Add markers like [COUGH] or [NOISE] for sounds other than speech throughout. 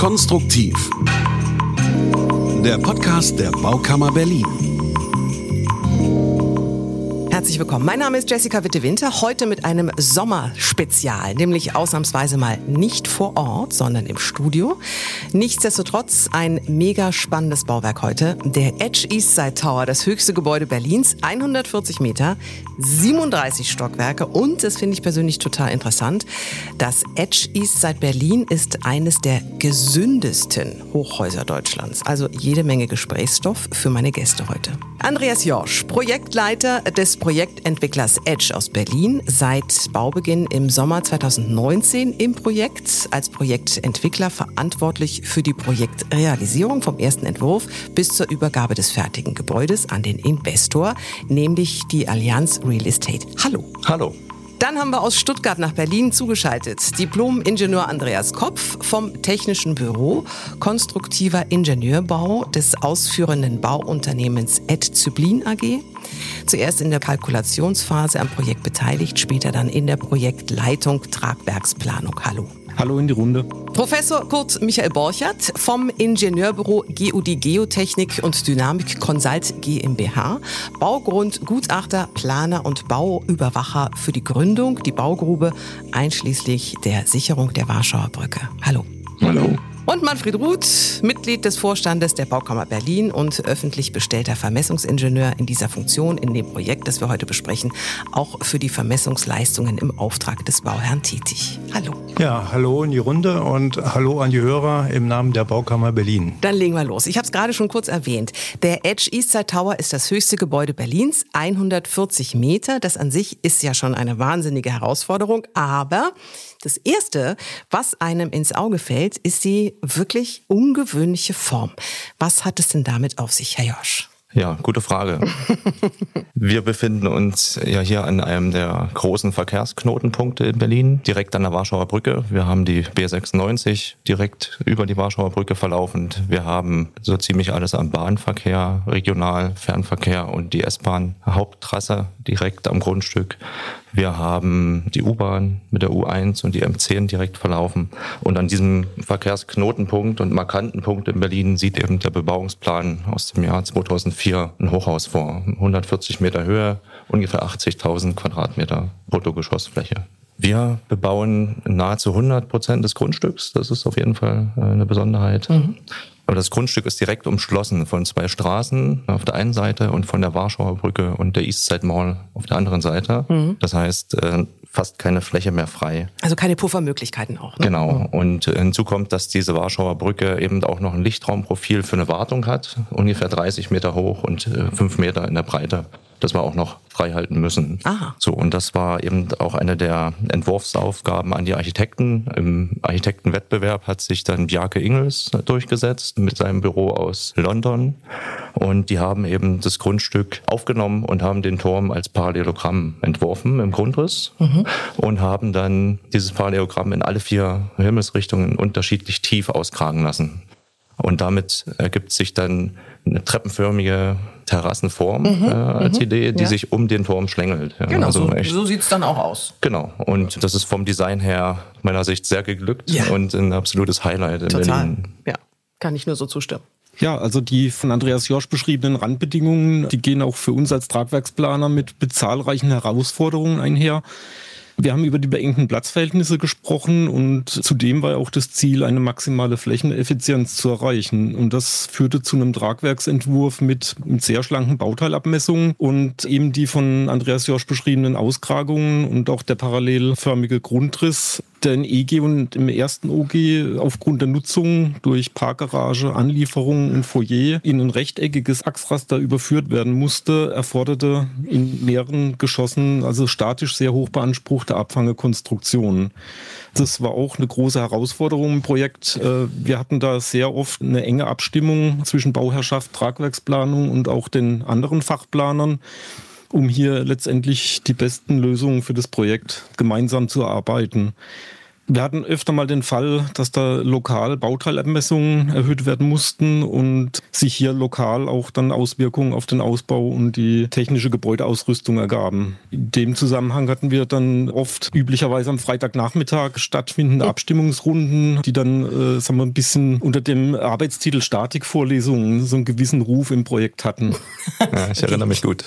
Konstruktiv. Der Podcast der Baukammer Berlin. Herzlich willkommen. Mein Name ist Jessica Witte-Winter. Heute mit einem Sommerspezial, nämlich ausnahmsweise mal nicht vor Ort, sondern im Studio. Nichtsdestotrotz ein mega spannendes Bauwerk heute. Der Edge East Side Tower, das höchste Gebäude Berlins, 140 Meter, 37 Stockwerke und, das finde ich persönlich total interessant, das Edge East Side Berlin ist eines der gesündesten Hochhäuser Deutschlands. Also jede Menge Gesprächsstoff für meine Gäste heute. Andreas Jorsch, Projektleiter des Projektentwicklers Edge aus Berlin, seit Baubeginn im Sommer 2019 im Projekt, als Projektentwickler verantwortlich für die Projektrealisierung vom ersten Entwurf bis zur Übergabe des fertigen Gebäudes an den Investor, nämlich die Allianz Real Estate. Hallo. Hallo. Dann haben wir aus Stuttgart nach Berlin zugeschaltet. Diplom-Ingenieur Andreas Kopf vom Technischen Büro Konstruktiver Ingenieurbau des ausführenden Bauunternehmens Ed Zyblin AG. Zuerst in der Kalkulationsphase am Projekt beteiligt, später dann in der Projektleitung Tragwerksplanung. Hallo. Hallo in die Runde. Professor Kurt Michael Borchert vom Ingenieurbüro GUD Geotechnik und Dynamik Consult GmbH, Baugrund, Gutachter, Planer und Bauüberwacher für die Gründung, die Baugrube einschließlich der Sicherung der Warschauer Brücke. Hallo. Hallo. Und Manfred Ruth, Mitglied des Vorstandes der Baukammer Berlin und öffentlich bestellter Vermessungsingenieur in dieser Funktion in dem Projekt, das wir heute besprechen, auch für die Vermessungsleistungen im Auftrag des Bauherrn tätig. Hallo. Ja, hallo in die Runde und hallo an die Hörer im Namen der Baukammer Berlin. Dann legen wir los. Ich habe es gerade schon kurz erwähnt. Der Edge Eastside Tower ist das höchste Gebäude Berlins, 140 Meter. Das an sich ist ja schon eine wahnsinnige Herausforderung, aber das Erste, was einem ins Auge fällt, ist die wirklich ungewöhnliche Form. Was hat es denn damit auf sich, Herr Josch? Ja, gute Frage. [LAUGHS] Wir befinden uns ja hier an einem der großen Verkehrsknotenpunkte in Berlin, direkt an der Warschauer Brücke. Wir haben die B96 direkt über die Warschauer Brücke verlaufend. Wir haben so ziemlich alles am Bahnverkehr, Regional, Fernverkehr und die S-Bahn Haupttrasse direkt am Grundstück. Wir haben die U-Bahn mit der U1 und die M10 direkt verlaufen. Und an diesem Verkehrsknotenpunkt und markanten Punkt in Berlin sieht eben der Bebauungsplan aus dem Jahr 2004 ein Hochhaus vor. 140 Meter Höhe, ungefähr 80.000 Quadratmeter Bruttogeschossfläche. Wir bebauen nahezu 100 Prozent des Grundstücks. Das ist auf jeden Fall äh, eine Besonderheit. Mhm. Aber das Grundstück ist direkt umschlossen von zwei Straßen auf der einen Seite und von der Warschauer Brücke und der Eastside Mall auf der anderen Seite. Mhm. Das heißt, äh, fast keine Fläche mehr frei. Also keine Puffermöglichkeiten auch. Ne? Genau. Und hinzu kommt, dass diese Warschauer Brücke eben auch noch ein Lichtraumprofil für eine Wartung hat, ungefähr 30 Meter hoch und 5 äh, Meter in der Breite das wir auch noch frei halten müssen. Aha. So, und das war eben auch eine der Entwurfsaufgaben an die Architekten. Im Architektenwettbewerb hat sich dann Bjarke Ingels durchgesetzt mit seinem Büro aus London. Und die haben eben das Grundstück aufgenommen und haben den Turm als Parallelogramm entworfen im Grundriss mhm. und haben dann dieses Parallelogramm in alle vier Himmelsrichtungen unterschiedlich tief auskragen lassen. Und damit ergibt sich dann eine treppenförmige Terrassenform mhm, äh, als mhm, Idee, die ja. sich um den Turm schlängelt. Ja, genau, also so, so sieht es dann auch aus. Genau, und das ist vom Design her meiner Sicht sehr geglückt ja. und ein absolutes Highlight in Total. Berlin. Ja, kann ich nur so zustimmen. Ja, also die von Andreas Jorsch beschriebenen Randbedingungen, die gehen auch für uns als Tragwerksplaner mit zahlreichen Herausforderungen einher. Wir haben über die beengten Platzverhältnisse gesprochen und zudem war auch das Ziel, eine maximale Flächeneffizienz zu erreichen. Und das führte zu einem Tragwerksentwurf mit, mit sehr schlanken Bauteilabmessungen und eben die von Andreas Josch beschriebenen Auskragungen und auch der parallelförmige Grundriss der in EG und im ersten OG aufgrund der Nutzung durch Parkgarage, Anlieferung und Foyer in ein rechteckiges Achsraster überführt werden musste, erforderte in mehreren Geschossen also statisch sehr hoch beanspruchte Abfangekonstruktionen. Das war auch eine große Herausforderung im Projekt. Äh, wir hatten da sehr oft eine enge Abstimmung zwischen Bauherrschaft, Tragwerksplanung und auch den anderen Fachplanern um hier letztendlich die besten Lösungen für das Projekt gemeinsam zu erarbeiten. Wir hatten öfter mal den Fall, dass da lokal Bauteilabmessungen erhöht werden mussten und sich hier lokal auch dann Auswirkungen auf den Ausbau und die technische Gebäudeausrüstung ergaben. In dem Zusammenhang hatten wir dann oft üblicherweise am Freitagnachmittag stattfindende Abstimmungsrunden, die dann, äh, sagen wir, ein bisschen unter dem Arbeitstitel Statikvorlesungen so einen gewissen Ruf im Projekt hatten. [LAUGHS] Ja, ich erinnere mich gut.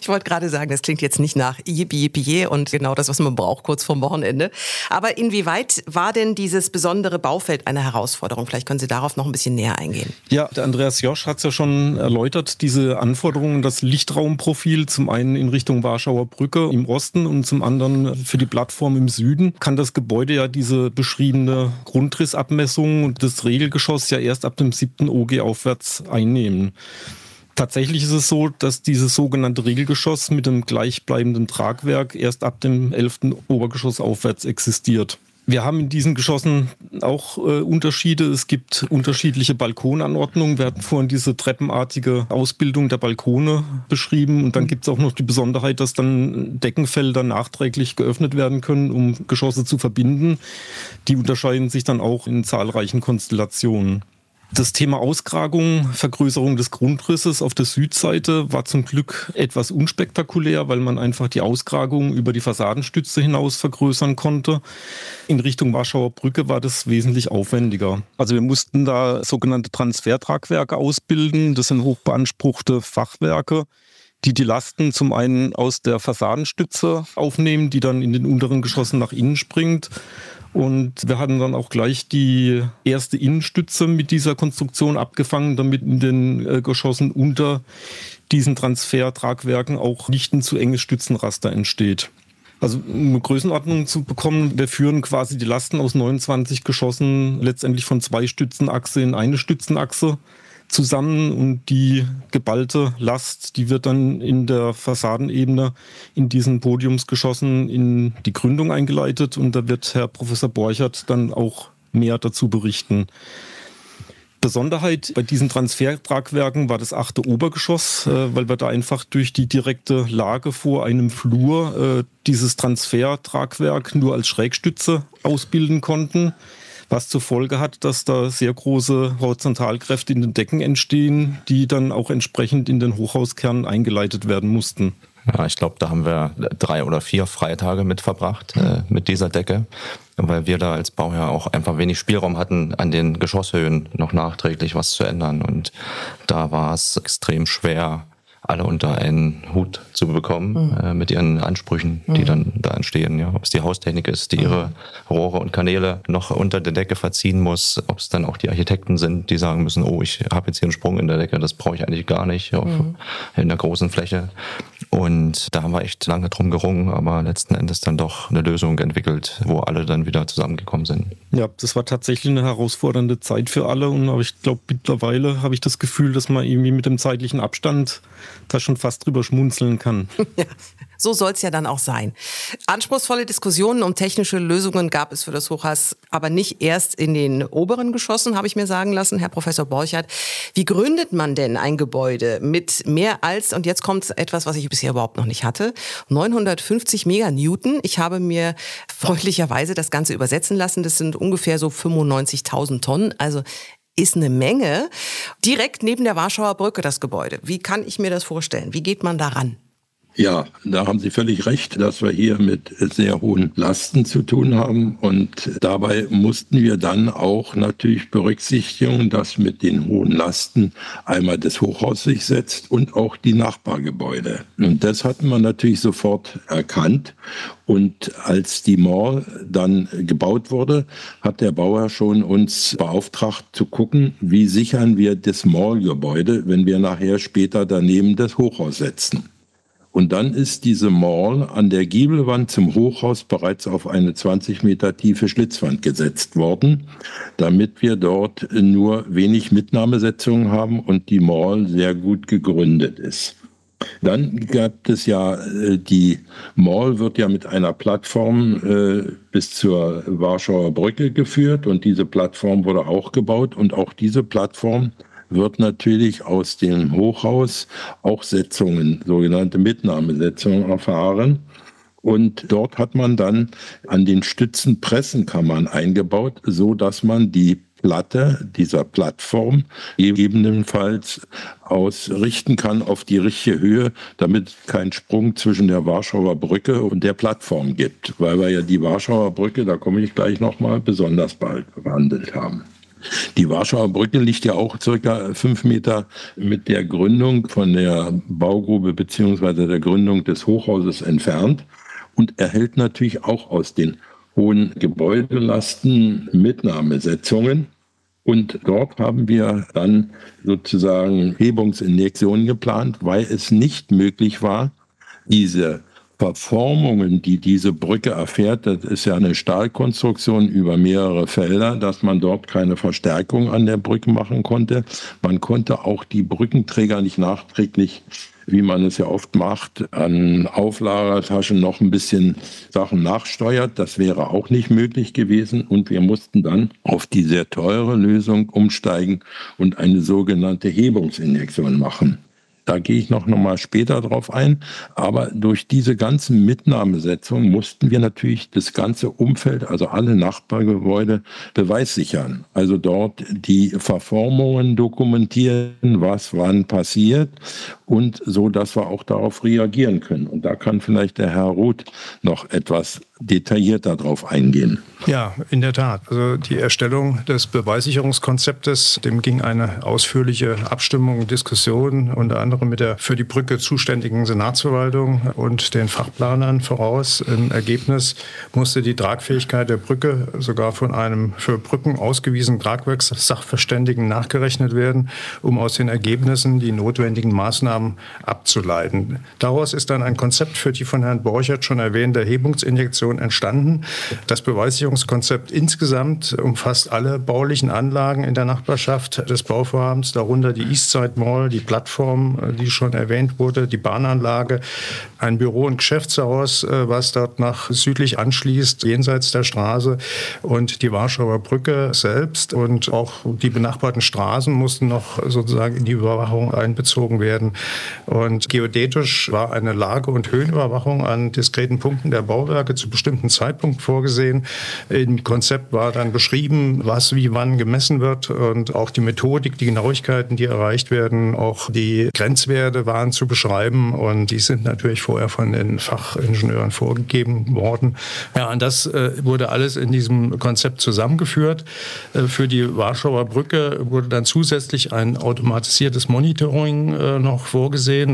ich wollte gerade sagen, das klingt jetzt nicht nach Yippie Yippie und genau das, was man braucht kurz vorm Wochenende. Aber inwieweit war denn dieses besondere Baufeld eine Herausforderung? Vielleicht können Sie darauf noch ein bisschen näher eingehen. Ja, der Andreas Josch hat es ja schon erläutert, diese Anforderungen, das Lichtraumprofil zum einen in Richtung Warschauer Brücke im Osten und zum anderen für die Plattform im Süden, kann das Gebäude ja diese beschriebene Grundrissabmessung und das Regelgeschoss ja erst ab dem siebten OG aufwärts einnehmen. Tatsächlich ist es so, dass dieses sogenannte Regelgeschoss mit dem gleichbleibenden Tragwerk erst ab dem 11. Obergeschoss aufwärts existiert. Wir haben in diesen Geschossen auch äh, Unterschiede. Es gibt unterschiedliche Balkonanordnungen. Wir hatten vorhin diese treppenartige Ausbildung der Balkone beschrieben. Und dann gibt es auch noch die Besonderheit, dass dann Deckenfelder nachträglich geöffnet werden können, um Geschosse zu verbinden. Die unterscheiden sich dann auch in zahlreichen Konstellationen. Das Thema Auskragung, Vergrößerung des Grundrisses auf der Südseite war zum Glück etwas unspektakulär, weil man einfach die Auskragung über die Fassadenstütze hinaus vergrößern konnte. In Richtung Warschauer Brücke war das wesentlich aufwendiger. Also wir mussten da sogenannte Transfertragwerke ausbilden. Das sind hochbeanspruchte Fachwerke die die Lasten zum einen aus der Fassadenstütze aufnehmen, die dann in den unteren Geschossen nach innen springt und wir hatten dann auch gleich die erste Innenstütze mit dieser Konstruktion abgefangen, damit in den äh, Geschossen unter diesen Transfertragwerken auch nicht ein zu enges Stützenraster entsteht. Also um eine Größenordnung zu bekommen, wir führen quasi die Lasten aus 29 Geschossen letztendlich von zwei Stützenachse in eine Stützenachse zusammen und die geballte Last, die wird dann in der Fassadenebene in diesen Podiumsgeschossen in die Gründung eingeleitet und da wird Herr Professor Borchert dann auch mehr dazu berichten. Besonderheit bei diesen Transfertragwerken war das achte Obergeschoss, äh, weil wir da einfach durch die direkte Lage vor einem Flur äh, dieses Transfertragwerk nur als Schrägstütze ausbilden konnten was zur Folge hat, dass da sehr große Horizontalkräfte in den Decken entstehen, die dann auch entsprechend in den Hochhauskern eingeleitet werden mussten. Ja, ich glaube, da haben wir drei oder vier Freitage mit verbracht, äh, mit dieser Decke, weil wir da als Bauherr auch einfach wenig Spielraum hatten, an den Geschosshöhen noch nachträglich was zu ändern. Und da war es extrem schwer, alle unter einen Hut zu bekommen mhm. äh, mit ihren Ansprüchen, die mhm. dann da entstehen. Ja, ob es die Haustechnik ist, die mhm. ihre Rohre und Kanäle noch unter der Decke verziehen muss, ob es dann auch die Architekten sind, die sagen müssen, oh, ich habe jetzt hier einen Sprung in der Decke, das brauche ich eigentlich gar nicht auf, mhm. in der großen Fläche. Und da haben wir echt lange drum gerungen, aber letzten Endes dann doch eine Lösung entwickelt, wo alle dann wieder zusammengekommen sind. Ja, das war tatsächlich eine herausfordernde Zeit für alle und aber ich glaube mittlerweile habe ich das Gefühl, dass man irgendwie mit dem zeitlichen Abstand da schon fast drüber schmunzeln kann. Ja, [LAUGHS] so soll es ja dann auch sein. Anspruchsvolle Diskussionen um technische Lösungen gab es für das Hochhaus, aber nicht erst in den oberen Geschossen, habe ich mir sagen lassen, Herr Professor Borchert. Wie gründet man denn ein Gebäude mit mehr als, und jetzt kommt etwas, was ich bisher überhaupt noch nicht hatte, 950 Meganewton. Ich habe mir freundlicherweise das Ganze übersetzen lassen. Das sind ungefähr so 95.000 Tonnen. Also ist eine Menge. Direkt neben der Warschauer Brücke das Gebäude. Wie kann ich mir das vorstellen? Wie geht man daran? Ja, da haben Sie völlig recht, dass wir hier mit sehr hohen Lasten zu tun haben. Und dabei mussten wir dann auch natürlich berücksichtigen, dass mit den hohen Lasten einmal das Hochhaus sich setzt und auch die Nachbargebäude. Und das hatten wir natürlich sofort erkannt. Und als die Mall dann gebaut wurde, hat der Bauer schon uns beauftragt zu gucken, wie sichern wir das Mallgebäude, wenn wir nachher später daneben das Hochhaus setzen. Und dann ist diese Mall an der Giebelwand zum Hochhaus bereits auf eine 20 Meter tiefe Schlitzwand gesetzt worden, damit wir dort nur wenig Mitnahmesetzungen haben und die Mall sehr gut gegründet ist. Dann gab es ja, äh, die Mall wird ja mit einer Plattform äh, bis zur Warschauer Brücke geführt und diese Plattform wurde auch gebaut und auch diese Plattform wird natürlich aus dem Hochhaus auch Setzungen, sogenannte Mitnahmesetzungen erfahren. Und dort hat man dann an den Stützen Pressenkammern eingebaut, so dass man die Platte dieser Plattform gegebenenfalls ausrichten kann auf die richtige Höhe, damit es keinen Sprung zwischen der Warschauer Brücke und der Plattform gibt, weil wir ja die Warschauer Brücke, da komme ich gleich nochmal, besonders bald behandelt haben. Die Warschauer Brücke liegt ja auch circa fünf Meter mit der Gründung von der Baugrube beziehungsweise der Gründung des Hochhauses entfernt und erhält natürlich auch aus den hohen Gebäudelasten Mitnahmesetzungen. Und dort haben wir dann sozusagen Hebungsinjektionen geplant, weil es nicht möglich war, diese Verformungen, die diese Brücke erfährt, das ist ja eine Stahlkonstruktion über mehrere Felder, dass man dort keine Verstärkung an der Brücke machen konnte. Man konnte auch die Brückenträger nicht nachträglich wie man es ja oft macht, an Auflagertaschen noch ein bisschen Sachen nachsteuert. Das wäre auch nicht möglich gewesen. Und wir mussten dann auf die sehr teure Lösung umsteigen und eine sogenannte Hebungsinjektion machen. Da gehe ich noch, noch mal später drauf ein. Aber durch diese ganzen Mitnahmesetzungen mussten wir natürlich das ganze Umfeld, also alle Nachbargebäude, beweissichern. Also dort die Verformungen dokumentieren, was wann passiert und so, dass wir auch darauf reagieren können. Und da kann vielleicht der Herr Roth noch etwas detaillierter darauf eingehen. Ja, in der Tat. Also die Erstellung des Beweissicherungskonzeptes, dem ging eine ausführliche Abstimmung, Diskussion unter anderem mit der für die Brücke zuständigen Senatsverwaltung und den Fachplanern voraus. Im Ergebnis musste die Tragfähigkeit der Brücke sogar von einem für Brücken ausgewiesenen Tragwerkssachverständigen nachgerechnet werden, um aus den Ergebnissen die notwendigen Maßnahmen abzuleiten. Daraus ist dann ein Konzept für die von Herrn Borchert schon erwähnte Erhebungsinjektion entstanden. Das Beweissicherungskonzept insgesamt umfasst alle baulichen Anlagen in der Nachbarschaft des Bauvorhabens, darunter die Eastside Mall, die Plattform, die schon erwähnt wurde, die Bahnanlage, ein Büro- und Geschäftshaus, äh, was dort nach südlich anschließt, jenseits der Straße und die Warschauer Brücke selbst und auch die benachbarten Straßen mussten noch sozusagen in die Überwachung einbezogen werden. Und geodätisch war eine Lage- und Höhenüberwachung an diskreten Punkten der Bauwerke zu bestimmten Zeitpunkt vorgesehen. Im Konzept war dann beschrieben, was wie wann gemessen wird und auch die Methodik, die Genauigkeiten, die erreicht werden, auch die Grenzwerte waren zu beschreiben und die sind natürlich vorher von den Fachingenieuren vorgegeben worden. Ja, und das äh, wurde alles in diesem Konzept zusammengeführt. Äh, für die Warschauer Brücke wurde dann zusätzlich ein automatisiertes Monitoring äh, noch vorgesehen.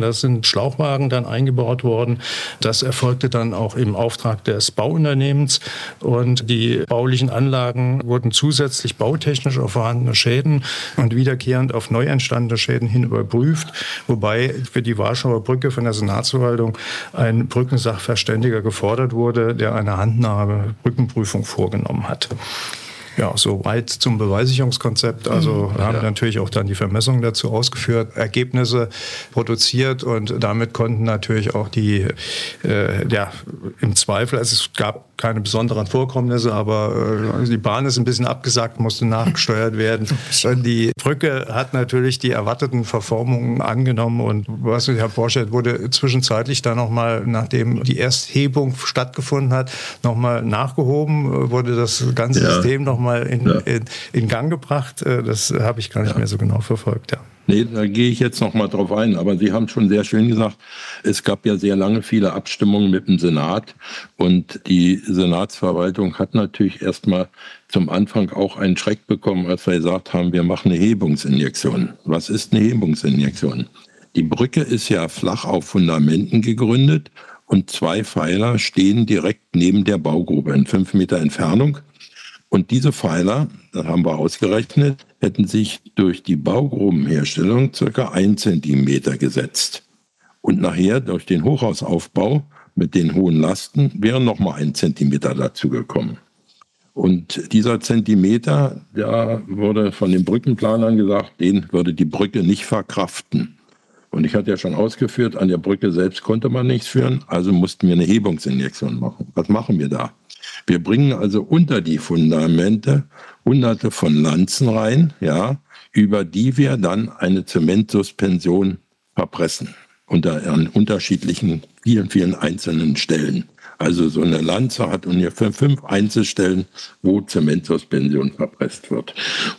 Da sind Schlauchwagen dann eingebaut worden. Das erfolgte dann auch im Auftrag des Bauunternehmens und die baulichen Anlagen wurden zusätzlich bautechnisch auf vorhandene Schäden und wiederkehrend auf neu entstandene Schäden hin überprüft, wobei für die Warschauer Brücke von der Senatsverwaltung ein Brückensachverständiger gefordert wurde, der eine Handnahme Brückenprüfung vorgenommen hat. Ja, soweit zum Beweissicherungskonzept. Also mhm. haben ja. natürlich auch dann die Vermessungen dazu ausgeführt, Ergebnisse produziert und damit konnten natürlich auch die, äh, ja, im Zweifel, also es gab keine besonderen Vorkommnisse, aber äh, die Bahn ist ein bisschen abgesagt, musste nachgesteuert [LAUGHS] werden. die Brücke hat natürlich die erwarteten Verformungen angenommen und was Herr Borchert wurde zwischenzeitlich dann nochmal, nachdem die Ersthebung stattgefunden hat, nochmal nachgehoben, wurde das ganze ja. System nochmal in, ja. in, in, Gang gebracht. Äh, das habe ich gar nicht ja. mehr so genau verfolgt, ja. Nee, da gehe ich jetzt noch mal drauf ein. Aber Sie haben schon sehr schön gesagt, es gab ja sehr lange viele Abstimmungen mit dem Senat. Und die Senatsverwaltung hat natürlich erstmal zum Anfang auch einen Schreck bekommen, als wir gesagt haben, wir machen eine Hebungsinjektion. Was ist eine Hebungsinjektion? Die Brücke ist ja flach auf Fundamenten gegründet und zwei Pfeiler stehen direkt neben der Baugrube in fünf Meter Entfernung. Und diese Pfeiler, das haben wir ausgerechnet, hätten sich durch die Baugrubenherstellung circa ein Zentimeter gesetzt. Und nachher durch den Hochhausaufbau mit den hohen Lasten wäre nochmal ein Zentimeter dazugekommen. Und dieser Zentimeter, da wurde von den Brückenplanern gesagt, den würde die Brücke nicht verkraften. Und ich hatte ja schon ausgeführt, an der Brücke selbst konnte man nichts führen, also mussten wir eine Hebungsinjektion machen. Was machen wir da? Wir bringen also unter die Fundamente hunderte von Lanzen rein, ja, über die wir dann eine Zementsuspension verpressen. Unter an unterschiedlichen, vielen, vielen einzelnen Stellen. Also so eine Lanze hat ungefähr fünf Einzelstellen, wo Zementsuspension verpresst wird.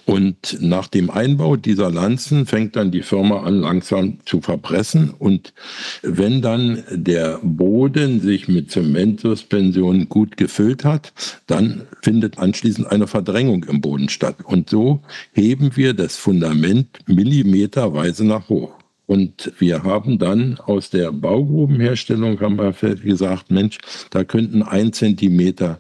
Und nach dem Einbau dieser Lanzen fängt dann die Firma an, langsam zu verpressen. Und wenn dann der Boden sich mit Zementsuspension gut gefüllt hat, dann findet anschließend eine Verdrängung im Boden statt. Und so heben wir das Fundament millimeterweise nach hoch. Und wir haben dann aus der Baugrubenherstellung haben wir gesagt, Mensch, da könnten ein Zentimeter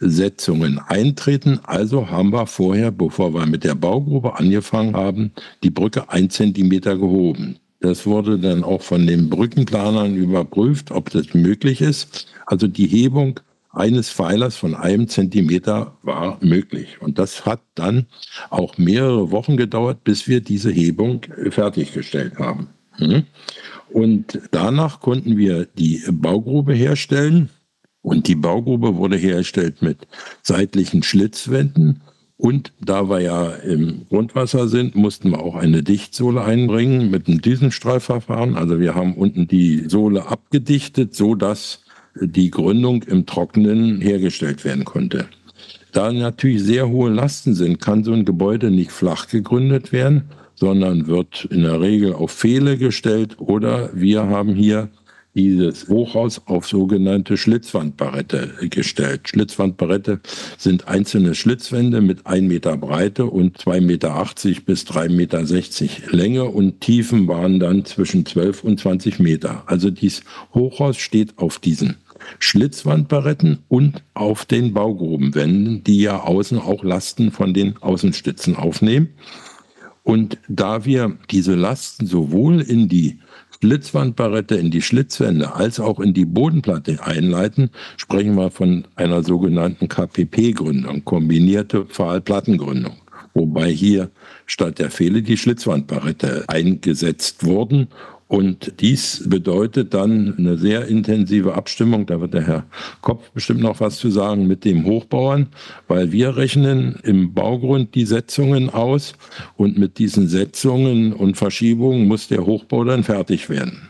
Setzungen eintreten. Also haben wir vorher, bevor wir mit der Baugrube angefangen haben, die Brücke ein Zentimeter gehoben. Das wurde dann auch von den Brückenplanern überprüft, ob das möglich ist. Also die Hebung eines Pfeilers von einem Zentimeter war möglich. Und das hat dann auch mehrere Wochen gedauert, bis wir diese Hebung fertiggestellt haben. Hm? Und danach konnten wir die Baugrube herstellen. Und die Baugrube wurde hergestellt mit seitlichen Schlitzwänden. Und da wir ja im Grundwasser sind, mussten wir auch eine Dichtsohle einbringen mit einem Düsenstreifverfahren. Also wir haben unten die Sohle abgedichtet, so dass die Gründung im Trockenen hergestellt werden konnte. Da natürlich sehr hohe Lasten sind, kann so ein Gebäude nicht flach gegründet werden, sondern wird in der Regel auf Pfähle gestellt oder wir haben hier dieses Hochhaus auf sogenannte Schlitzwandbarette gestellt. Schlitzwandbarette sind einzelne Schlitzwände mit 1 Meter Breite und 2,80 Meter bis 3,60 Meter Länge und Tiefen waren dann zwischen 12 und 20 Meter. Also dieses Hochhaus steht auf diesen Schlitzwandbaretten und auf den Baugrubenwänden, die ja außen auch Lasten von den Außenstützen aufnehmen. Und da wir diese Lasten sowohl in die Schlitzwandbarette, in die Schlitzwände als auch in die Bodenplatte einleiten, sprechen wir von einer sogenannten KPP-Gründung, kombinierte Pfahlplattengründung. Wobei hier statt der Pfähle die Schlitzwandbarette eingesetzt wurden und dies bedeutet dann eine sehr intensive Abstimmung, da wird der Herr Kopf bestimmt noch was zu sagen, mit dem Hochbauern, weil wir rechnen im Baugrund die Setzungen aus und mit diesen Setzungen und Verschiebungen muss der Hochbau dann fertig werden.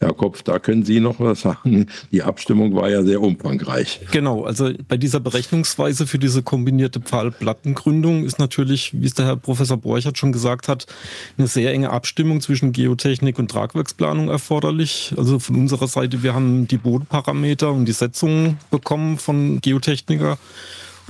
Herr Kopf, da können Sie noch was sagen. Die Abstimmung war ja sehr umfangreich. Genau, also bei dieser Berechnungsweise für diese kombinierte Pfahlplattengründung ist natürlich, wie es der Herr Professor Borchert schon gesagt hat, eine sehr enge Abstimmung zwischen Geotechnik und Tragwerksplanung erforderlich. Also von unserer Seite, wir haben die Bodenparameter und die Setzungen bekommen von Geotechniker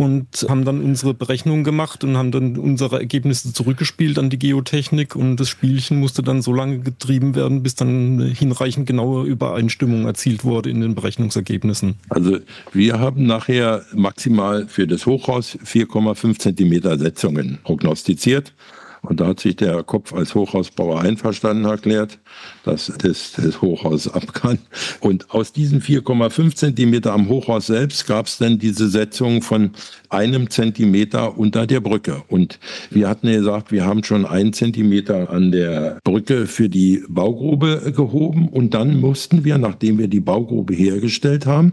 und haben dann unsere Berechnungen gemacht und haben dann unsere Ergebnisse zurückgespielt an die Geotechnik und das Spielchen musste dann so lange getrieben werden, bis dann hinreichend genaue Übereinstimmung erzielt wurde in den Berechnungsergebnissen. Also wir haben nachher maximal für das Hochhaus 4,5 Zentimeter Setzungen prognostiziert. Und da hat sich der Kopf als Hochhausbauer einverstanden erklärt, dass das, das Hochhaus ab kann. Und aus diesen 4,5 Zentimeter am Hochhaus selbst gab es dann diese Setzung von einem Zentimeter unter der Brücke. Und wir hatten ja gesagt, wir haben schon einen Zentimeter an der Brücke für die Baugrube gehoben. Und dann mussten wir, nachdem wir die Baugrube hergestellt haben,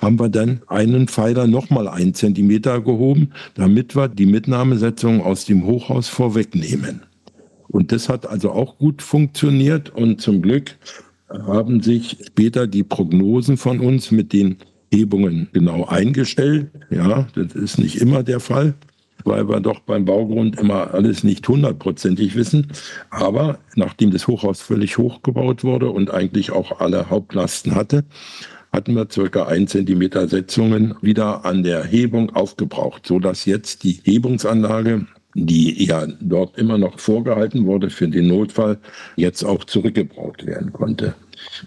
haben wir dann einen Pfeiler nochmal einen Zentimeter gehoben, damit wir die Mitnahmesetzung aus dem Hochhaus vorwegnehmen. Und das hat also auch gut funktioniert und zum Glück haben sich später die Prognosen von uns mit den Hebungen genau eingestellt. Ja, das ist nicht immer der Fall, weil wir doch beim Baugrund immer alles nicht hundertprozentig wissen. Aber nachdem das Hochhaus völlig hochgebaut wurde und eigentlich auch alle Hauptlasten hatte, hatten wir circa ein Zentimeter Setzungen wieder an der Hebung aufgebraucht, so dass jetzt die Hebungsanlage die ja dort immer noch vorgehalten wurde für den Notfall, jetzt auch zurückgebraucht werden konnte.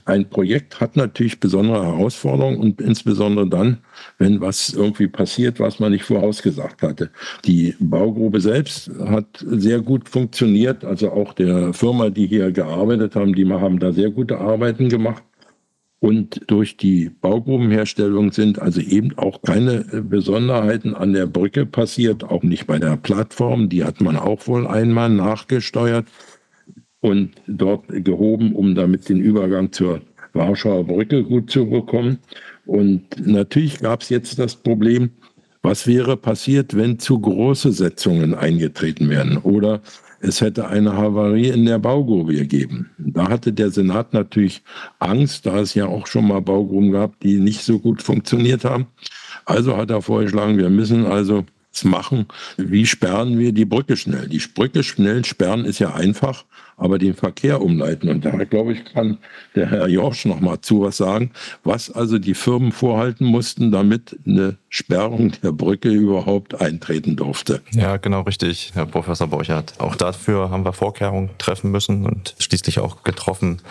Ein Projekt hat natürlich besondere Herausforderungen und insbesondere dann, wenn was irgendwie passiert, was man nicht vorausgesagt hatte. Die Baugrube selbst hat sehr gut funktioniert, also auch der Firma, die hier gearbeitet haben, die haben da sehr gute Arbeiten gemacht. Und durch die Baugrubenherstellung sind also eben auch keine Besonderheiten an der Brücke passiert, auch nicht bei der Plattform. Die hat man auch wohl einmal nachgesteuert und dort gehoben, um damit den Übergang zur Warschauer Brücke gut zu bekommen. Und natürlich gab es jetzt das Problem, was wäre passiert, wenn zu große Setzungen eingetreten wären oder es hätte eine Havarie in der Baugrube gegeben. Da hatte der Senat natürlich Angst, da es ja auch schon mal Baugruben gab, die nicht so gut funktioniert haben. Also hat er vorgeschlagen, wir müssen also machen. Wie sperren wir die Brücke schnell? Die Brücke schnell sperren ist ja einfach, aber den Verkehr umleiten. Und da, glaube ich, kann der Herr Jorsch noch mal zu was sagen, was also die Firmen vorhalten mussten, damit eine Sperrung der Brücke überhaupt eintreten durfte. Ja, genau richtig, Herr Professor Borchardt. Auch dafür haben wir Vorkehrungen treffen müssen und schließlich auch getroffen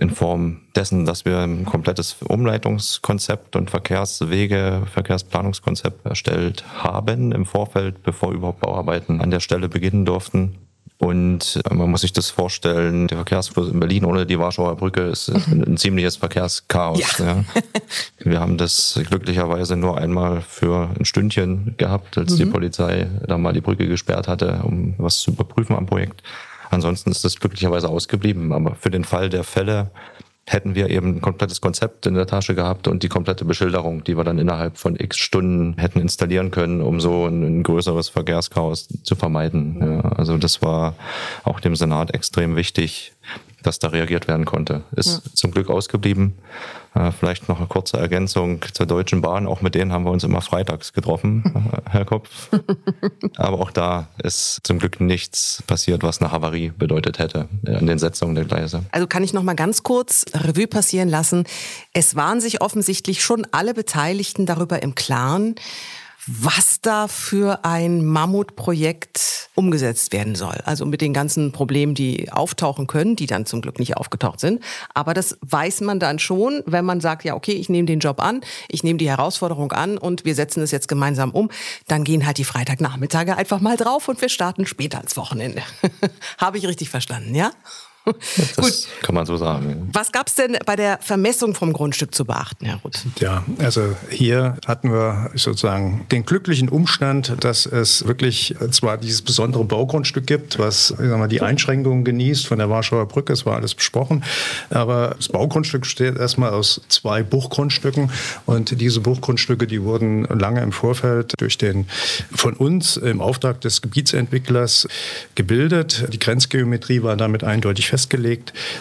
in Form dessen, dass wir ein komplettes Umleitungskonzept und Verkehrswege, Verkehrsplanungskonzept erstellt haben im Vorfeld, bevor überhaupt Bauarbeiten an der Stelle beginnen durften. Und äh, man muss sich das vorstellen, der Verkehrsfluss in Berlin ohne die Warschauer Brücke ist [LAUGHS] ein, ein ziemliches Verkehrschaos. Ja. Ja. Wir haben das glücklicherweise nur einmal für ein Stündchen gehabt, als mhm. die Polizei da mal die Brücke gesperrt hatte, um was zu überprüfen am Projekt. Ansonsten ist das glücklicherweise ausgeblieben. Aber für den Fall der Fälle hätten wir eben ein komplettes Konzept in der Tasche gehabt und die komplette Beschilderung, die wir dann innerhalb von x Stunden hätten installieren können, um so ein, größeres Verkehrschaos zu vermeiden. Ja, also das war auch dem Senat extrem wichtig, dass da reagiert werden konnte. Ist ja. zum Glück ausgeblieben. Äh, vielleicht noch eine kurze Ergänzung zur Deutschen Bahn. Auch mit denen haben wir uns immer freitags getroffen, äh, [LAUGHS] Herr Kopf. Aber auch da ist zum Glück nichts passiert, was eine Havarie bedeutet hätte an den Setzungen der Gleise. Also kann ich noch mal ganz kurz Revue passieren lassen. Es waren sich offensichtlich schon alle Beteiligten darüber im Klaren, was da für ein Mammutprojekt umgesetzt werden soll. Also mit den ganzen Problemen, die auftauchen können, die dann zum Glück nicht aufgetaucht sind. Aber das weiß man dann schon, wenn man sagt, ja, okay, ich nehme den Job an, ich nehme die Herausforderung an und wir setzen es jetzt gemeinsam um. Dann gehen halt die Freitagnachmittage einfach mal drauf und wir starten später als Wochenende. [LAUGHS] Habe ich richtig verstanden, ja? Das Gut. kann man so sagen. Was gab es denn bei der Vermessung vom Grundstück zu beachten, Herr Ruth? Ja, also hier hatten wir sozusagen den glücklichen Umstand, dass es wirklich zwar dieses besondere Baugrundstück gibt, was ich sag mal, die Einschränkungen genießt von der Warschauer Brücke, es war alles besprochen, aber das Baugrundstück besteht erstmal aus zwei Buchgrundstücken und diese Buchgrundstücke, die wurden lange im Vorfeld durch den von uns im Auftrag des Gebietsentwicklers gebildet. Die Grenzgeometrie war damit eindeutig festgelegt.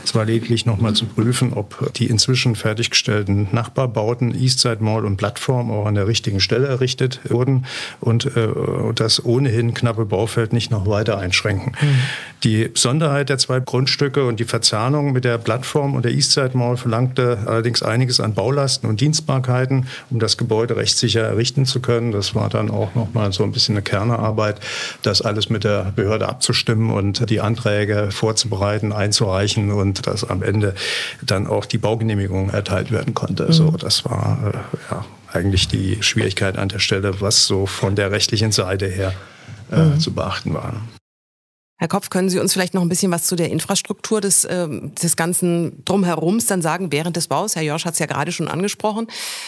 Es war lediglich nochmal zu prüfen, ob die inzwischen fertiggestellten Nachbarbauten Eastside Mall und Plattform auch an der richtigen Stelle errichtet wurden und äh, das ohnehin knappe Baufeld nicht noch weiter einschränken. Mhm. Die Besonderheit der zwei Grundstücke und die Verzahnung mit der Plattform und der Eastside Mall verlangte allerdings einiges an Baulasten und Dienstbarkeiten, um das Gebäude rechtssicher errichten zu können. Das war dann auch nochmal so ein bisschen eine Kernearbeit, das alles mit der Behörde abzustimmen und die Anträge vorzubereiten, einzureichen und dass am Ende dann auch die Baugenehmigung erteilt werden konnte. Mhm. So, das war äh, ja, eigentlich die Schwierigkeit an der Stelle, was so von der rechtlichen Seite her äh, mhm. zu beachten war. Herr Kopf, können Sie uns vielleicht noch ein bisschen was zu der Infrastruktur des, äh, des ganzen Drumherums dann sagen während des Baus? Herr Jorsch hat es ja gerade schon angesprochen.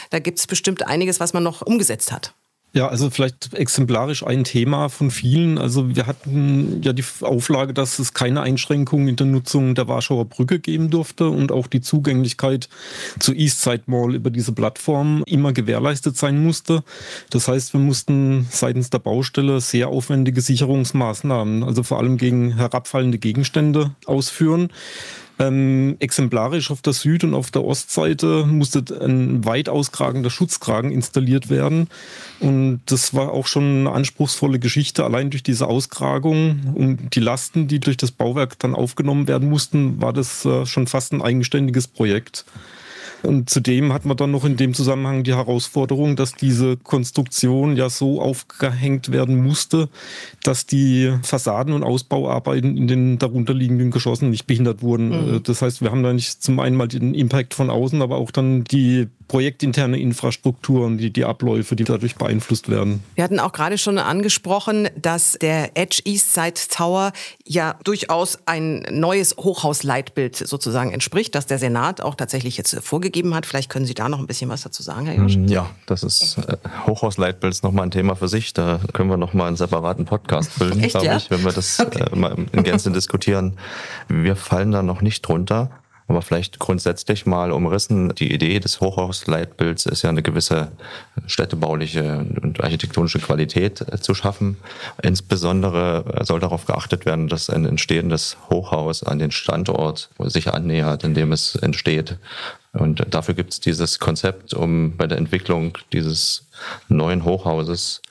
Da gibt es bestimmt einiges, was man noch umgesetzt hat. Ja, also vielleicht exemplarisch ein Thema von vielen. Also wir hatten ja die Auflage, dass es keine Einschränkungen in der Nutzung der Warschauer Brücke geben durfte und auch die Zugänglichkeit zu Eastside Mall über diese Plattform immer gewährleistet sein musste. Das heißt, wir mussten seitens der Baustelle sehr aufwendige Sicherungsmaßnahmen, also vor allem gegen herabfallende Gegenstände ausführen. Ähm, exemplarisch auf der Süd- und auf der Ostseite musste ein weit auskragender Schutzkragen installiert werden. Und das war auch schon eine anspruchsvolle Geschichte, allein durch diese Auskragung und die Lasten, die durch das Bauwerk dann aufgenommen werden mussten, war das äh, schon fast ein eigenständiges Projekt. Und zudem hat man dann noch in dem Zusammenhang die Herausforderung, dass diese Konstruktion ja so aufgehängt werden musste, dass die Fassaden und Ausbauarbeiten in den darunterliegenden Geschossen nicht behindert wurden. Mhm. Das heißt, wir haben da nicht zum einen mal den Impact von außen, aber auch dann die projektinterne Infrastruktur und die, die Abläufe, die dadurch beeinflusst werden. Wir hatten auch gerade schon angesprochen, dass der Edge East Side Tower ja durchaus ein neues Hochhausleitbild sozusagen entspricht, das der Senat auch tatsächlich jetzt vorgegeben hat. Vielleicht können Sie da noch ein bisschen was dazu sagen, Herr Josch? Mm, ja, das ist äh, Hochhausleitbild ist nochmal ein Thema für sich. Da können wir nochmal einen separaten Podcast bilden, glaube ja? ich, wenn wir das okay. äh, mal in Gänze diskutieren. Wir fallen da noch nicht drunter. Aber vielleicht grundsätzlich mal umrissen. Die Idee des Hochhausleitbilds ist ja eine gewisse städtebauliche und architektonische Qualität äh, zu schaffen. Insbesondere soll darauf geachtet werden, dass ein entstehendes Hochhaus an den Standort sich annähert, in dem es entsteht. Und dafür gibt es dieses Konzept, um bei der Entwicklung dieses neuen Hochhauses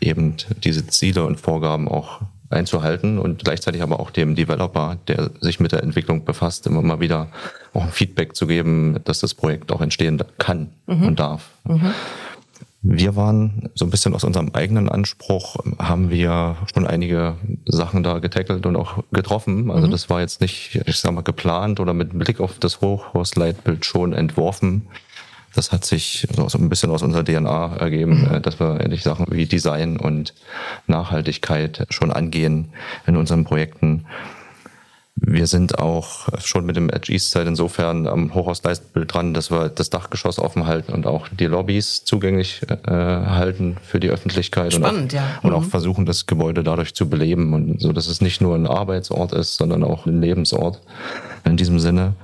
eben diese Ziele und Vorgaben auch einzuhalten und gleichzeitig aber auch dem Developer, der sich mit der Entwicklung befasst, immer mal wieder auch ein Feedback zu geben, dass das Projekt auch entstehen kann mhm. und darf. Mhm. Wir waren so ein bisschen aus unserem eigenen Anspruch, haben wir schon einige Sachen da getackelt und auch getroffen. Also mhm. das war jetzt nicht, ich sag mal, geplant oder mit Blick auf das Hochhausleitbild schon entworfen. Das hat sich so ein bisschen aus unserer DNA ergeben, mhm. dass wir endlich Sachen wie Design und Nachhaltigkeit schon angehen in unseren Projekten. Wir sind auch schon mit dem Edge East Side insofern am Hochhausleistbild dran, dass wir das Dachgeschoss offen halten und auch die Lobbys zugänglich äh, halten für die Öffentlichkeit. Spannend, und auch, ja. Und auch mhm. versuchen, das Gebäude dadurch zu beleben und so, dass es nicht nur ein Arbeitsort ist, sondern auch ein Lebensort in diesem Sinne.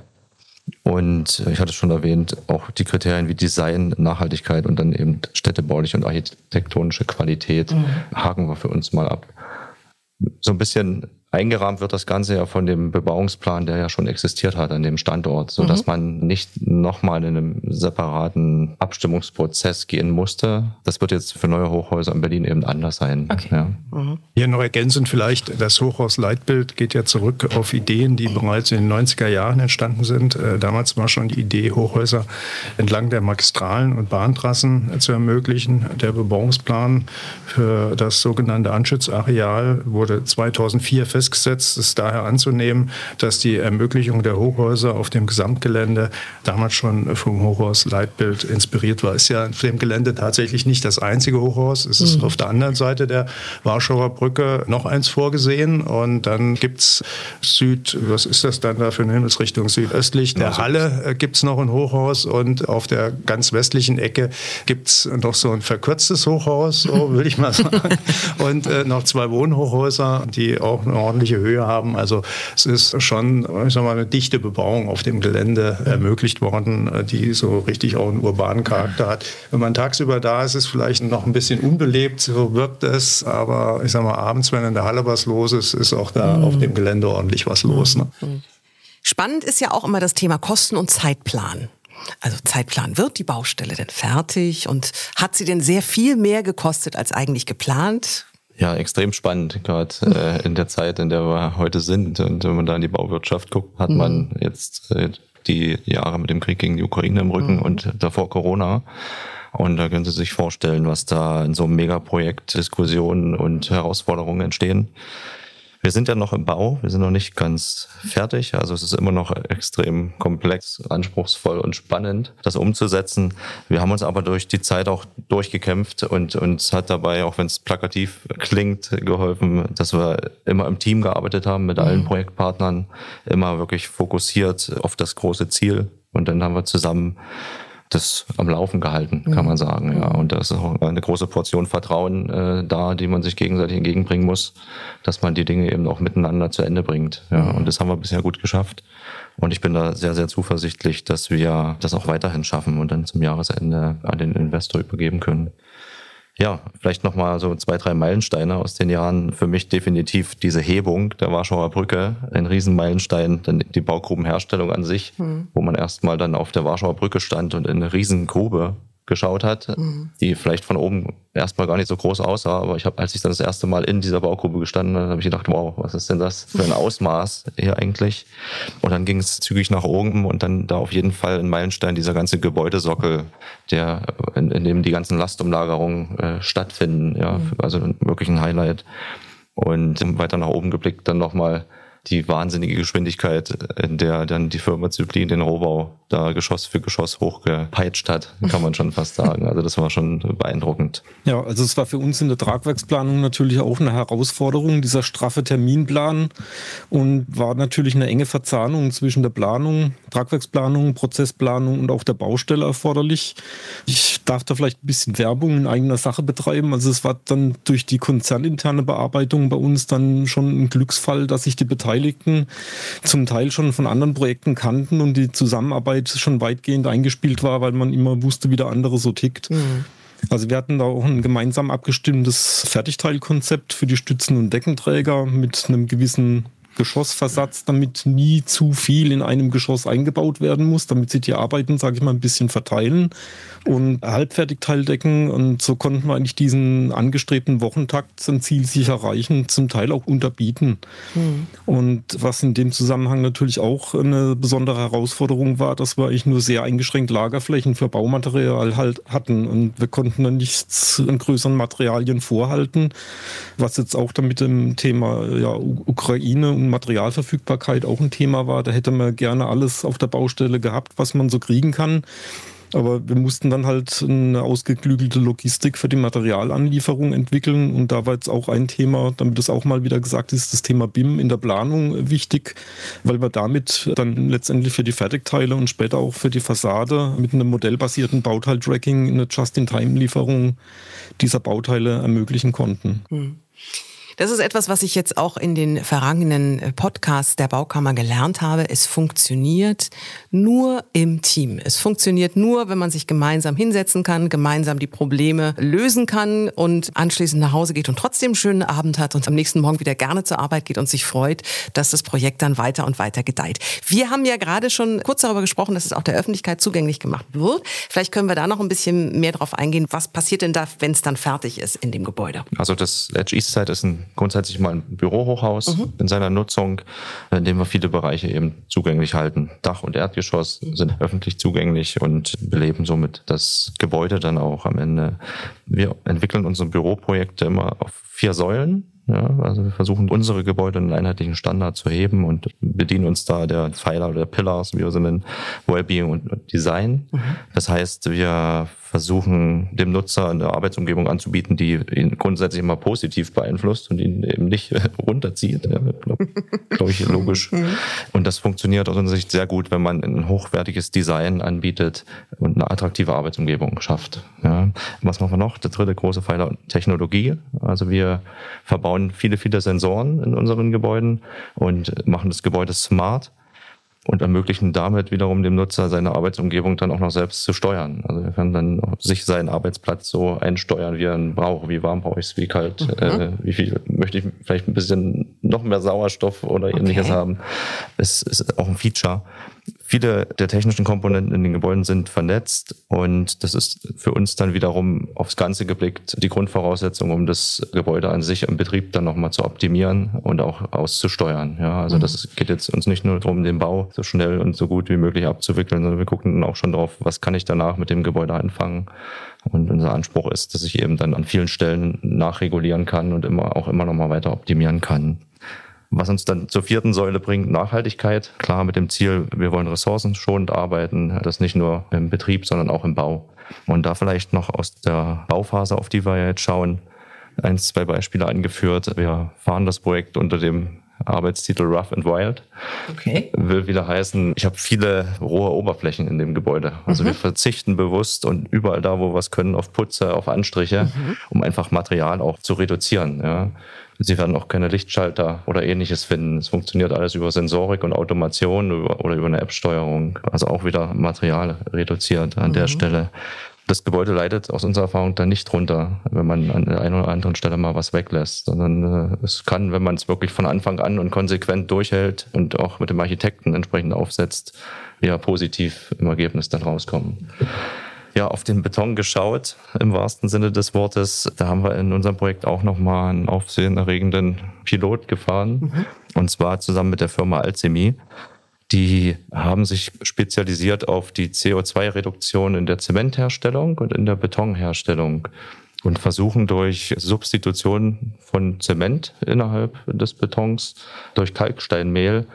Und ich hatte schon erwähnt, auch die Kriterien wie Design, Nachhaltigkeit und dann eben städtebauliche und architektonische Qualität mhm. haken wir für uns mal ab. So ein bisschen Eingerahmt wird das Ganze ja von dem Bebauungsplan, der ja schon existiert hat an dem Standort, so dass mhm. man nicht nochmal in einem separaten Abstimmungsprozess gehen musste. Das wird jetzt für neue Hochhäuser in Berlin eben anders sein. Okay. Ja. Mhm. Hier noch ergänzend vielleicht, das Hochhausleitbild geht ja zurück auf Ideen, die bereits in den 90er Jahren entstanden sind. Äh, damals war schon die Idee, Hochhäuser entlang der Magistralen und Bahntrassen zu ermöglichen. Der Bebauungsplan für das sogenannte Anschützareal wurde 2004 festgelegt festgesetzt. Es ist daher anzunehmen, dass die Ermöglichung der Hochhäuser auf dem Gesamtgelände damals schon vom Hochhausleitbild inspiriert war. Ist ja auf dem Gelände tatsächlich nicht das einzige Hochhaus. Es ist mhm. auf der anderen Seite der Warschauer Brücke noch eins vorgesehen. Und dann gibt es Süd, was ist das dann da für eine Himmelsrichtung? Südöstlich der. Halle äh, gibt es noch ein Hochhaus und auf der ganz westlichen Ecke gibt es noch so ein verkürztes Hochhaus, so würde ich mal [LAUGHS] sagen. und äh, noch zwei Wohnhochhäuser, die auch noch ordentliche Höhe haben. Also es ist schon, ich sag mal, eine dichte Bebauung auf dem Gelände ermöglicht worden, die so richtig auch einen urbanen Charakter hat. Wenn man tagsüber da ist, ist es vielleicht noch ein bisschen unbelebt, so wirkt es, aber ich sag mal, abends, wenn in der Halle was los ist, ist auch da mhm. auf dem Gelände ordentlich was los. Ne? Mhm. Spannend ist ja auch immer das Thema Kosten und Zeitplan. Also Zeitplan, wird die Baustelle denn fertig und hat sie denn sehr viel mehr gekostet als eigentlich geplant? Ja, extrem spannend, gerade äh, in der Zeit, in der wir heute sind. Und wenn man da in die Bauwirtschaft guckt, hat mhm. man jetzt äh, die Jahre mit dem Krieg gegen die Ukraine im Rücken mhm. und davor Corona. Und da können Sie sich vorstellen, was da in so einem Megaprojekt Diskussionen und Herausforderungen entstehen. Wir sind ja noch im Bau, wir sind noch nicht ganz fertig. Also es ist immer noch extrem komplex, anspruchsvoll und spannend, das umzusetzen. Wir haben uns aber durch die Zeit auch durchgekämpft und uns hat dabei, auch wenn es plakativ klingt, geholfen, dass wir immer im Team gearbeitet haben mit allen mhm. Projektpartnern, immer wirklich fokussiert auf das große Ziel. Und dann haben wir zusammen das am Laufen gehalten, kann man sagen. Ja, und da ist auch eine große Portion Vertrauen äh, da, die man sich gegenseitig entgegenbringen muss, dass man die Dinge eben auch miteinander zu Ende bringt. Ja, und das haben wir bisher gut geschafft. Und ich bin da sehr, sehr zuversichtlich, dass wir das auch weiterhin schaffen und dann zum Jahresende an den Investor übergeben können ja, vielleicht nochmal so zwei, drei Meilensteine aus den Jahren. Für mich definitiv diese Hebung der Warschauer Brücke, ein Riesenmeilenstein, dann die Baugrubenherstellung an sich, mhm. wo man erstmal dann auf der Warschauer Brücke stand und in eine Riesengrube geschaut hat, mhm. die vielleicht von oben erstmal gar nicht so groß aussah. Aber ich habe, als ich dann das erste Mal in dieser Baugrube gestanden habe, habe ich gedacht, wow, was ist denn das für ein Ausmaß hier eigentlich? Und dann ging es zügig nach oben und dann da auf jeden Fall ein Meilenstein dieser ganze Gebäudesockel, der in, in dem die ganzen Lastumlagerungen äh, stattfinden. Ja, mhm. also wirklich ein Highlight. Und weiter nach oben geblickt dann nochmal die wahnsinnige Geschwindigkeit, in der dann die Firma Zyplin den Rohbau da Geschoss für Geschoss hochgepeitscht hat, kann man schon fast sagen. Also das war schon beeindruckend. Ja, also es war für uns in der Tragwerksplanung natürlich auch eine Herausforderung, dieser straffe Terminplan und war natürlich eine enge Verzahnung zwischen der Planung, Tragwerksplanung, Prozessplanung und auch der Baustelle erforderlich. Ich darf da vielleicht ein bisschen Werbung in eigener Sache betreiben. Also es war dann durch die konzerninterne Bearbeitung bei uns dann schon ein Glücksfall, dass sich die Beteiligten zum Teil schon von anderen Projekten kannten und die Zusammenarbeit schon weitgehend eingespielt war, weil man immer wusste, wie der andere so tickt. Mhm. Also wir hatten da auch ein gemeinsam abgestimmtes Fertigteilkonzept für die Stützen und Deckenträger mit einem gewissen Geschossversatz, damit nie zu viel in einem Geschoss eingebaut werden muss, damit sich die Arbeiten, sage ich mal, ein bisschen verteilen und Halbfertigteildecken. Und so konnten wir eigentlich diesen angestrebten Wochentakt zum Ziel sich erreichen, zum Teil auch unterbieten. Mhm. Und was in dem Zusammenhang natürlich auch eine besondere Herausforderung war, dass wir eigentlich nur sehr eingeschränkt Lagerflächen für Baumaterial halt hatten. Und wir konnten dann nichts an größeren Materialien vorhalten, was jetzt auch damit dem Thema ja, Ukraine und Materialverfügbarkeit auch ein Thema war. Da hätte man gerne alles auf der Baustelle gehabt, was man so kriegen kann. Aber wir mussten dann halt eine ausgeklügelte Logistik für die Materialanlieferung entwickeln. Und da war jetzt auch ein Thema, damit das auch mal wieder gesagt ist, das Thema BIM in der Planung wichtig, weil wir damit dann letztendlich für die Fertigteile und später auch für die Fassade mit einem modellbasierten Bauteil-Tracking eine Just-in-Time-Lieferung dieser Bauteile ermöglichen konnten. Mhm. Das ist etwas, was ich jetzt auch in den vergangenen äh, Podcasts der Baukammer gelernt habe. Es funktioniert nur im Team. Es funktioniert nur, wenn man sich gemeinsam hinsetzen kann, gemeinsam die Probleme lösen kann und anschließend nach Hause geht und trotzdem einen schönen Abend hat und am nächsten Morgen wieder gerne zur Arbeit geht und sich freut, dass das Projekt dann weiter und weiter gedeiht. Wir haben ja gerade schon kurz darüber gesprochen, dass es auch der Öffentlichkeit zugänglich gemacht wird. Vielleicht können wir da noch ein bisschen mehr drauf eingehen. Was passiert denn da, wenn es dann fertig ist in dem Gebäude? Also das Edge East Side ist ein grundsätzlich mal ein Bürohochhaus mhm. in seiner Nutzung, in dem wir viele Bereiche eben zugänglich halten. Dach und Erdgeschoss sind öffentlich zugänglich und beleben somit das Gebäude dann auch am Ende. Wir entwickeln unsere Büroprojekte immer auf vier Säulen. Ja, also wir versuchen unsere Gebäude in einen einheitlichen Standard zu heben und bedienen uns da der Pfeiler oder Pillars, wie wir sie nennen, Wellbeing und Design. Mhm. Das heißt, wir versuchen, dem Nutzer eine Arbeitsumgebung anzubieten, die ihn grundsätzlich immer positiv beeinflusst und ihn eben nicht [LAUGHS] runterzieht. Ja, Glaube glaub ich logisch. Mhm. Und das funktioniert aus unserer Sicht sehr gut, wenn man ein hochwertiges Design anbietet und eine attraktive Arbeitsumgebung schafft. Ja. Was machen wir noch? Der dritte große Pfeiler Technologie. Also wir verbauen viele, viele Sensoren in unseren Gebäuden und machen das Gebäude smart und ermöglichen damit wiederum dem Nutzer seine Arbeitsumgebung dann auch noch selbst zu steuern. Also er kann dann sich seinen Arbeitsplatz so einsteuern, wie er ihn braucht. Wie warm brauche ich es, wie kalt, mhm. äh, wie viel möchte ich vielleicht ein bisschen noch mehr Sauerstoff oder ähnliches okay. haben. Es ist auch ein Feature. Viele der technischen Komponenten in den Gebäuden sind vernetzt und das ist für uns dann wiederum aufs Ganze geblickt die Grundvoraussetzung, um das Gebäude an sich im Betrieb dann nochmal zu optimieren und auch auszusteuern. Ja, also mhm. das geht jetzt uns nicht nur darum, den Bau so schnell und so gut wie möglich abzuwickeln, sondern wir gucken dann auch schon drauf, was kann ich danach mit dem Gebäude anfangen. Und unser Anspruch ist, dass ich eben dann an vielen Stellen nachregulieren kann und immer auch immer noch mal weiter optimieren kann. Was uns dann zur vierten Säule bringt, Nachhaltigkeit. Klar mit dem Ziel, wir wollen ressourcenschonend arbeiten, das nicht nur im Betrieb, sondern auch im Bau. Und da vielleicht noch aus der Bauphase, auf die wir jetzt schauen, eins, zwei Beispiele angeführt. Wir fahren das Projekt unter dem Arbeitstitel Rough and Wild. Okay. Will wieder heißen, ich habe viele rohe Oberflächen in dem Gebäude. Also mhm. wir verzichten bewusst und überall da, wo wir es können, auf Putze, auf Anstriche, mhm. um einfach Material auch zu reduzieren. Ja. Sie werden auch keine Lichtschalter oder ähnliches finden. Es funktioniert alles über Sensorik und Automation oder über eine App-Steuerung. Also auch wieder Material reduziert an mhm. der Stelle. Das Gebäude leidet aus unserer Erfahrung dann nicht runter, wenn man an der einen oder anderen Stelle mal was weglässt, sondern äh, es kann, wenn man es wirklich von Anfang an und konsequent durchhält und auch mit dem Architekten entsprechend aufsetzt, ja positiv im Ergebnis dann rauskommen ja auf den Beton geschaut, im wahrsten Sinne des Wortes. Da haben wir in unserem Projekt auch nochmal einen aufsehenerregenden Pilot gefahren. Mhm. Und zwar zusammen mit der Firma Alchemy. Die haben sich spezialisiert auf die CO2-Reduktion in der Zementherstellung und in der Betonherstellung und versuchen durch Substitution von Zement innerhalb des Betons durch Kalksteinmehl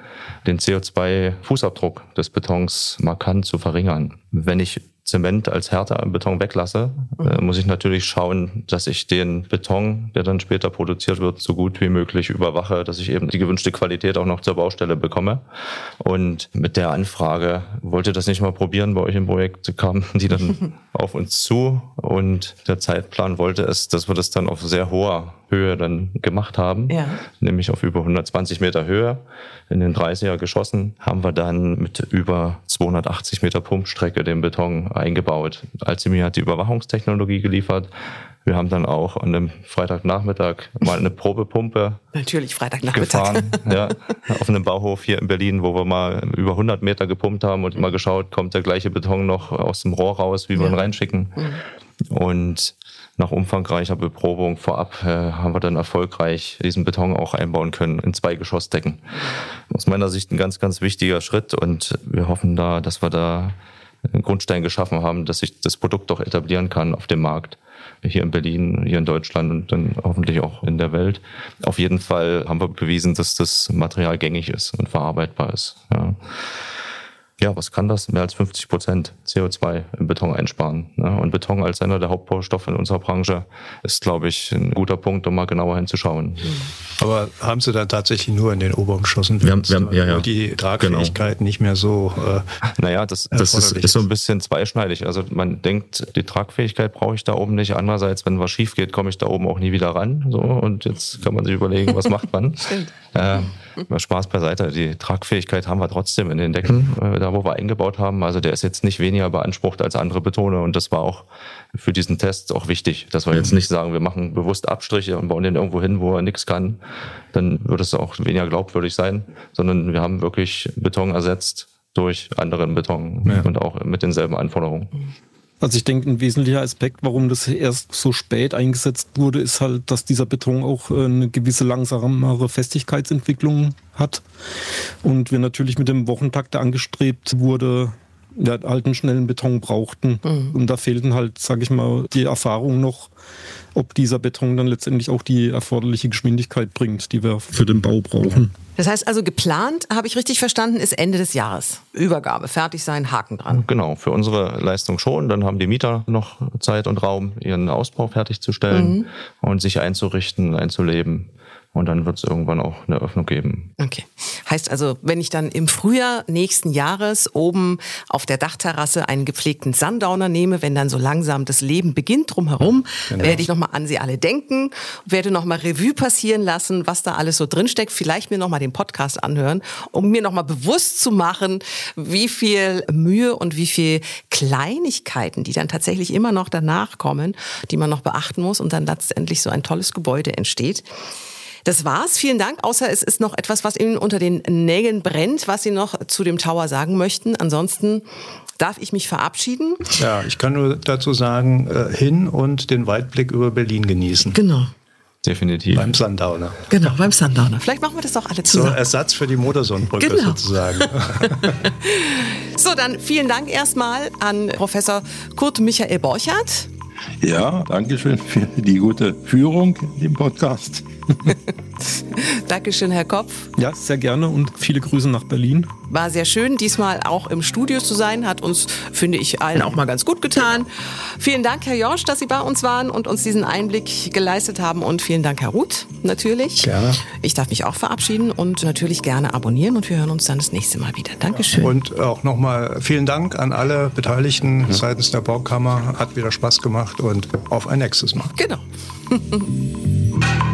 den CO2-Fußabdruck des Betons markant zu verringern. Wenn ich Zement als Härte am Beton weglasse, mhm. äh, muss ich natürlich schauen, dass ich den Beton, der dann später produziert wird, so gut wie möglich überwache, dass ich eben die gewünschte Qualität auch noch zur Baustelle bekomme. Und mit der Anfrage, wollte das nicht mal probieren bei euch im Projekt, [LAUGHS] kamen die dann auf uns zu und der Zeitplan wollte es, dass wir das dann auf sehr hoher Höhe dann gemacht haben, ja. nämlich auf über 120 Meter Höhe. In den 30er geschossen haben wir dann mit über 280 Meter Pumpstrecke den Beton eingebaut. Alzimir hat die Überwachungstechnologie geliefert. Wir haben dann auch an einem Freitagnachmittag mal eine Probepumpe Natürlich Freitagnachmittag. gefahren, [LAUGHS] ja, auf einem Bauhof hier in Berlin, wo wir mal über 100 Meter gepumpt haben und mal geschaut, kommt der gleiche Beton noch aus dem Rohr raus, wie wir ihn reinschicken. Mhm. Und nach umfangreicher Beprobung vorab äh, haben wir dann erfolgreich diesen Beton auch einbauen können in zwei Geschossdecken. Aus meiner Sicht ein ganz, ganz wichtiger Schritt und wir hoffen da, dass wir da Grundstein geschaffen haben, dass sich das Produkt doch etablieren kann auf dem Markt. Hier in Berlin, hier in Deutschland und dann hoffentlich auch in der Welt. Auf jeden Fall haben wir bewiesen, dass das Material gängig ist und verarbeitbar ist. Ja ja, was kann das? Mehr als 50 Prozent CO2 im Beton einsparen. Ne? Und Beton als einer der Hauptbaustoffe in unserer Branche ist, glaube ich, ein guter Punkt, um mal genauer hinzuschauen. Aber haben Sie dann tatsächlich nur in den Obergeschossen wir haben, wir haben, ja, ja. die Tragfähigkeit genau. nicht mehr so? Äh, naja, das, das ist, ist so ein bisschen zweischneidig. Also man denkt, die Tragfähigkeit brauche ich da oben nicht. Andererseits, wenn was schief geht, komme ich da oben auch nie wieder ran. So und jetzt kann man sich überlegen, was macht man? [LAUGHS] Stimmt. Äh, Spaß beiseite. Die Tragfähigkeit haben wir trotzdem in den Decken, äh, da wo wir eingebaut haben. Also der ist jetzt nicht weniger beansprucht als andere Betone und das war auch für diesen Test auch wichtig, dass wir jetzt nicht sagen, wir machen bewusst Abstriche und bauen den irgendwo hin, wo er nichts kann. Dann würde es auch weniger glaubwürdig sein, sondern wir haben wirklich Beton ersetzt durch anderen Beton ja. und auch mit denselben Anforderungen. Also ich denke, ein wesentlicher Aspekt, warum das erst so spät eingesetzt wurde, ist halt, dass dieser Beton auch äh, eine gewisse langsamere Festigkeitsentwicklung hat. Und wir natürlich mit dem Wochentakt, der angestrebt wurde, ja, halt einen schnellen Beton brauchten. Mhm. Und da fehlten halt, sage ich mal, die Erfahrung noch, ob dieser Beton dann letztendlich auch die erforderliche Geschwindigkeit bringt, die wir für den Bau brauchen. Das heißt also geplant, habe ich richtig verstanden, ist Ende des Jahres. Übergabe, fertig sein, Haken dran. Genau, für unsere Leistung schon. Dann haben die Mieter noch Zeit und Raum, ihren Ausbau fertigzustellen mhm. und sich einzurichten, einzuleben. Und dann wird es irgendwann auch eine Öffnung geben. Okay. Heißt also, wenn ich dann im Frühjahr nächsten Jahres oben auf der Dachterrasse einen gepflegten Sundowner nehme, wenn dann so langsam das Leben beginnt drumherum, genau. werde ich nochmal an sie alle denken, werde nochmal Revue passieren lassen, was da alles so drinsteckt, vielleicht mir nochmal den Podcast anhören, um mir nochmal bewusst zu machen, wie viel Mühe und wie viel Kleinigkeiten, die dann tatsächlich immer noch danach kommen, die man noch beachten muss und dann letztendlich so ein tolles Gebäude entsteht. Das war's. Vielen Dank. Außer es ist noch etwas, was Ihnen unter den Nägeln brennt, was Sie noch zu dem Tower sagen möchten. Ansonsten darf ich mich verabschieden. Ja, ich kann nur dazu sagen, äh, hin und den Weitblick über Berlin genießen. Genau. Definitiv. Beim Sundowner. Genau, beim Sundowner. Vielleicht machen wir das doch alle zusammen. So Ersatz für die Motorsohnbrücke genau. sozusagen. [LAUGHS] so, dann vielen Dank erstmal an Professor Kurt Michael Borchardt. Ja, danke schön für die gute Führung im Podcast. [LAUGHS] Dankeschön, Herr Kopf. Ja, sehr gerne und viele Grüße nach Berlin. War sehr schön, diesmal auch im Studio zu sein. Hat uns, finde ich, allen auch mal ganz gut getan. Vielen Dank, Herr Jorsch, dass Sie bei uns waren und uns diesen Einblick geleistet haben. Und vielen Dank, Herr Ruth, natürlich. Gerne. Ich darf mich auch verabschieden und natürlich gerne abonnieren. Und wir hören uns dann das nächste Mal wieder. Dankeschön. Und auch nochmal vielen Dank an alle Beteiligten seitens der Baukammer. Hat wieder Spaß gemacht und auf ein nächstes Mal. Genau. [LAUGHS]